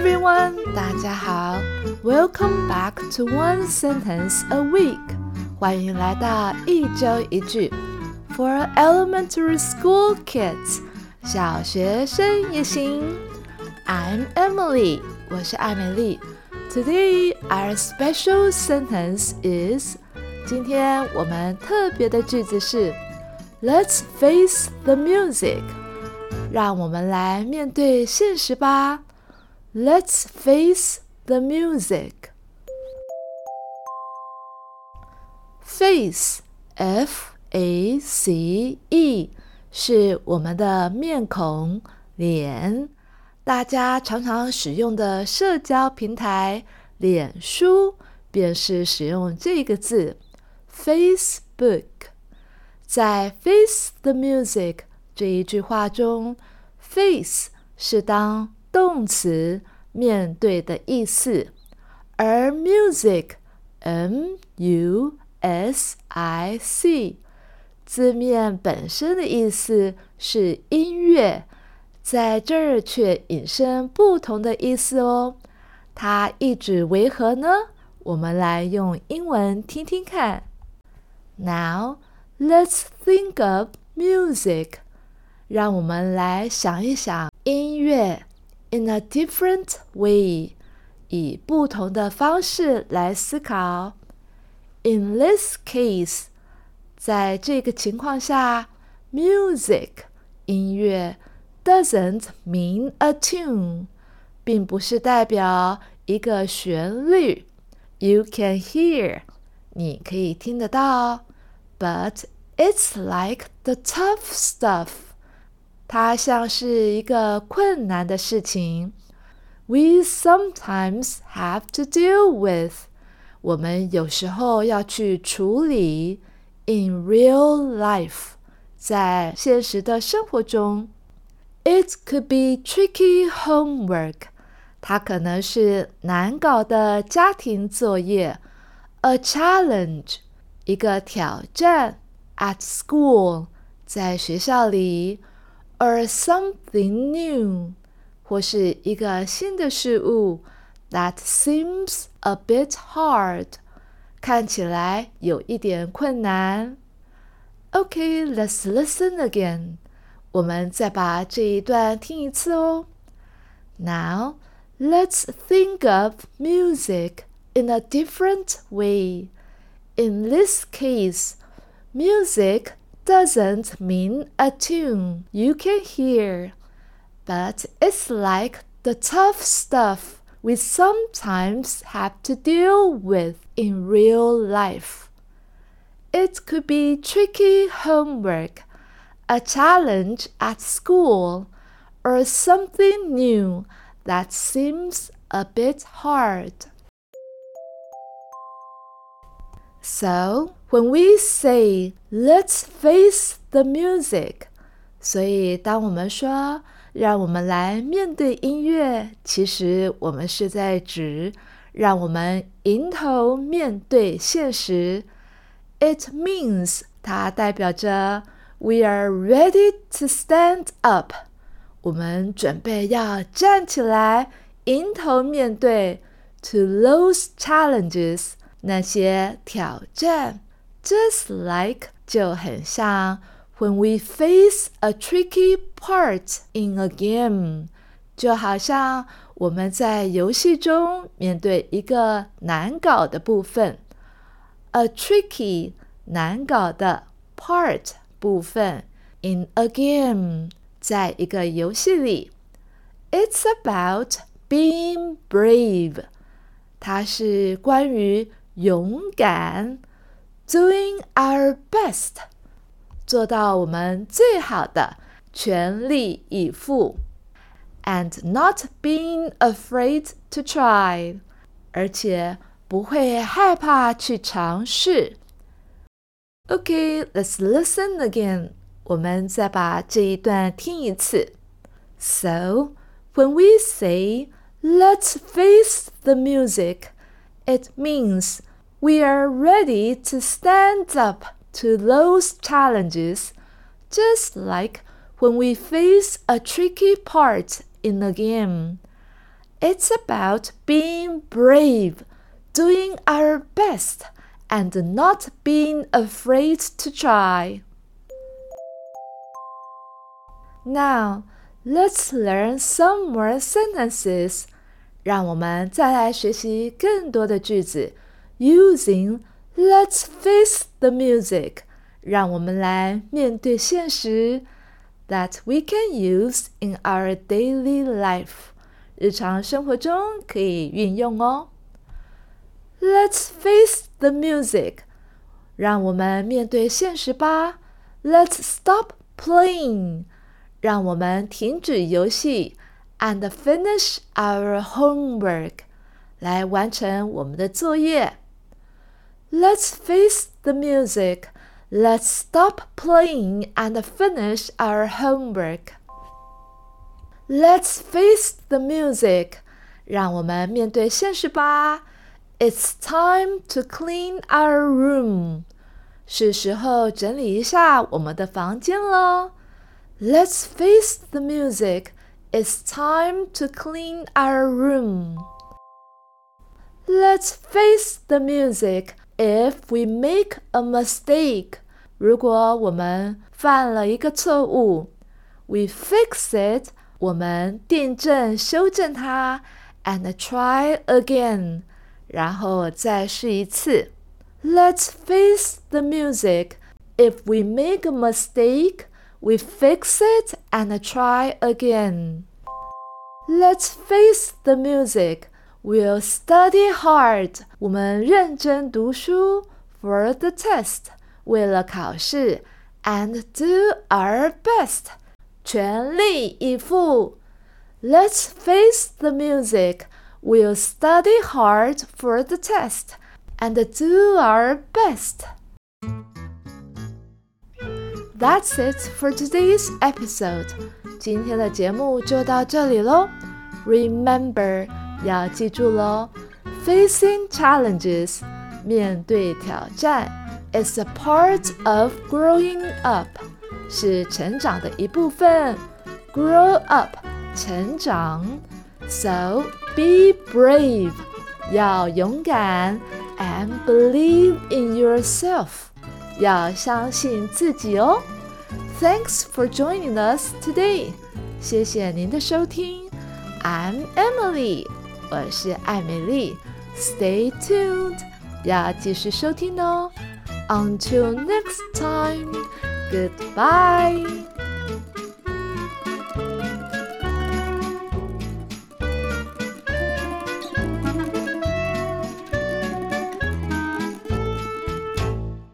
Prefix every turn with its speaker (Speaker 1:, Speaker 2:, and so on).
Speaker 1: everyone，大家好，Welcome back to One Sentence a Week，欢迎来到一周一句，For elementary school kids，小学生也行。I'm Emily，我是艾美丽。Today our special sentence is，今天我们特别的句子是，Let's face the music，让我们来面对现实吧。Let's face the music. Face, F A C E，是我们的面孔、脸。大家常常使用的社交平台脸书，便是使用这个字 Facebook。在 Face the music 这一句话中，face 是当动词面对的意思，而 music，m u s i c，字面本身的意思是音乐，在这儿却引申不同的意思哦。它意指为何呢？我们来用英文听听看。Now let's think of music，让我们来想一想音乐。in a different way，以不同的方式来思考。In this case，在这个情况下，music 音乐 doesn't mean a tune，并不是代表一个旋律。You can hear，你可以听得到，but it's like the tough stuff。 它像是一个困难的事情，we sometimes have to deal with。我们有时候要去处理，in real life，在现实的生活中，it could be tricky homework。它可能是难搞的家庭作业，a challenge，一个挑战，at school，在学校里。or something new，或是一个新的事物，that seems a bit hard，看起来有一点困难。Okay, let's listen again. 我们再把这一段听一次哦。Now, let's think of music in a different way. In this case, music doesn't mean a tune you can hear, but it's like the tough stuff we sometimes have to deal with in real life. It could be tricky homework, a challenge at school, or something new that seems a bit hard. So, when we say "Let's face the music"，所以当我们说“让我们来面对音乐”，其实我们是在指让我们迎头面对现实。It means 它代表着 we are ready to stand up，我们准备要站起来，迎头面对 to those challenges。 那些挑战，just like 就很像 when we face a tricky part in a game，就好像我们在游戏中面对一个难搞的部分，a tricky 难搞的 part 部分 in a game，在一个游戏里，it's about being brave，它是关于。 勇敢，doing our best，做到我们最好的，全力以赴，and not being afraid to try，而且不会害怕去尝试。Okay, let's listen again. 我们再把这一段听一次。So, when we say "Let's face the music," It means we are ready to stand up to those challenges, just like when we face a tricky part in a game. It's about being brave, doing our best, and not being afraid to try. Now, let's learn some more sentences. 让我们再来学习更多的句子，using "Let's face the music"，让我们来面对现实。That we can use in our daily life，日常生活中可以运用哦。Let's face the music，让我们面对现实吧。Let's stop playing，让我们停止游戏。and finish our homework，来完成我们的作业。Let's face the music. Let's stop playing and finish our homework. Let's face the music. 让我们面对现实吧。It's time to clean our room. 是时候整理一下我们的房间了。Let's face the music. It's time to clean our room. Let's face the music. If we make a mistake，如果我们犯了一个错误，we fix it，我们订正修正它，and try again，然后再试一次。Let's face the music. If we make a mistake, we fix it and try again. Let's face the music. We'll study hard. 我们认真读书 for the test. 为了考试 and do our best. 全力以赴 Let's face the music. We'll study hard for the test and do our best. That's it for today's episode. 今天的节目就到这里喽。Remember，要记住喽，facing challenges，面对挑战，is a part of growing up，是成长的一部分。Grow up，成长。So be brave，要勇敢，and believe in yourself。 要相信自己哦。Thanks for joining us today。谢谢您的收听。I'm Emily，我是艾美丽。Stay tuned，要继续收听哦。Until next time，goodbye。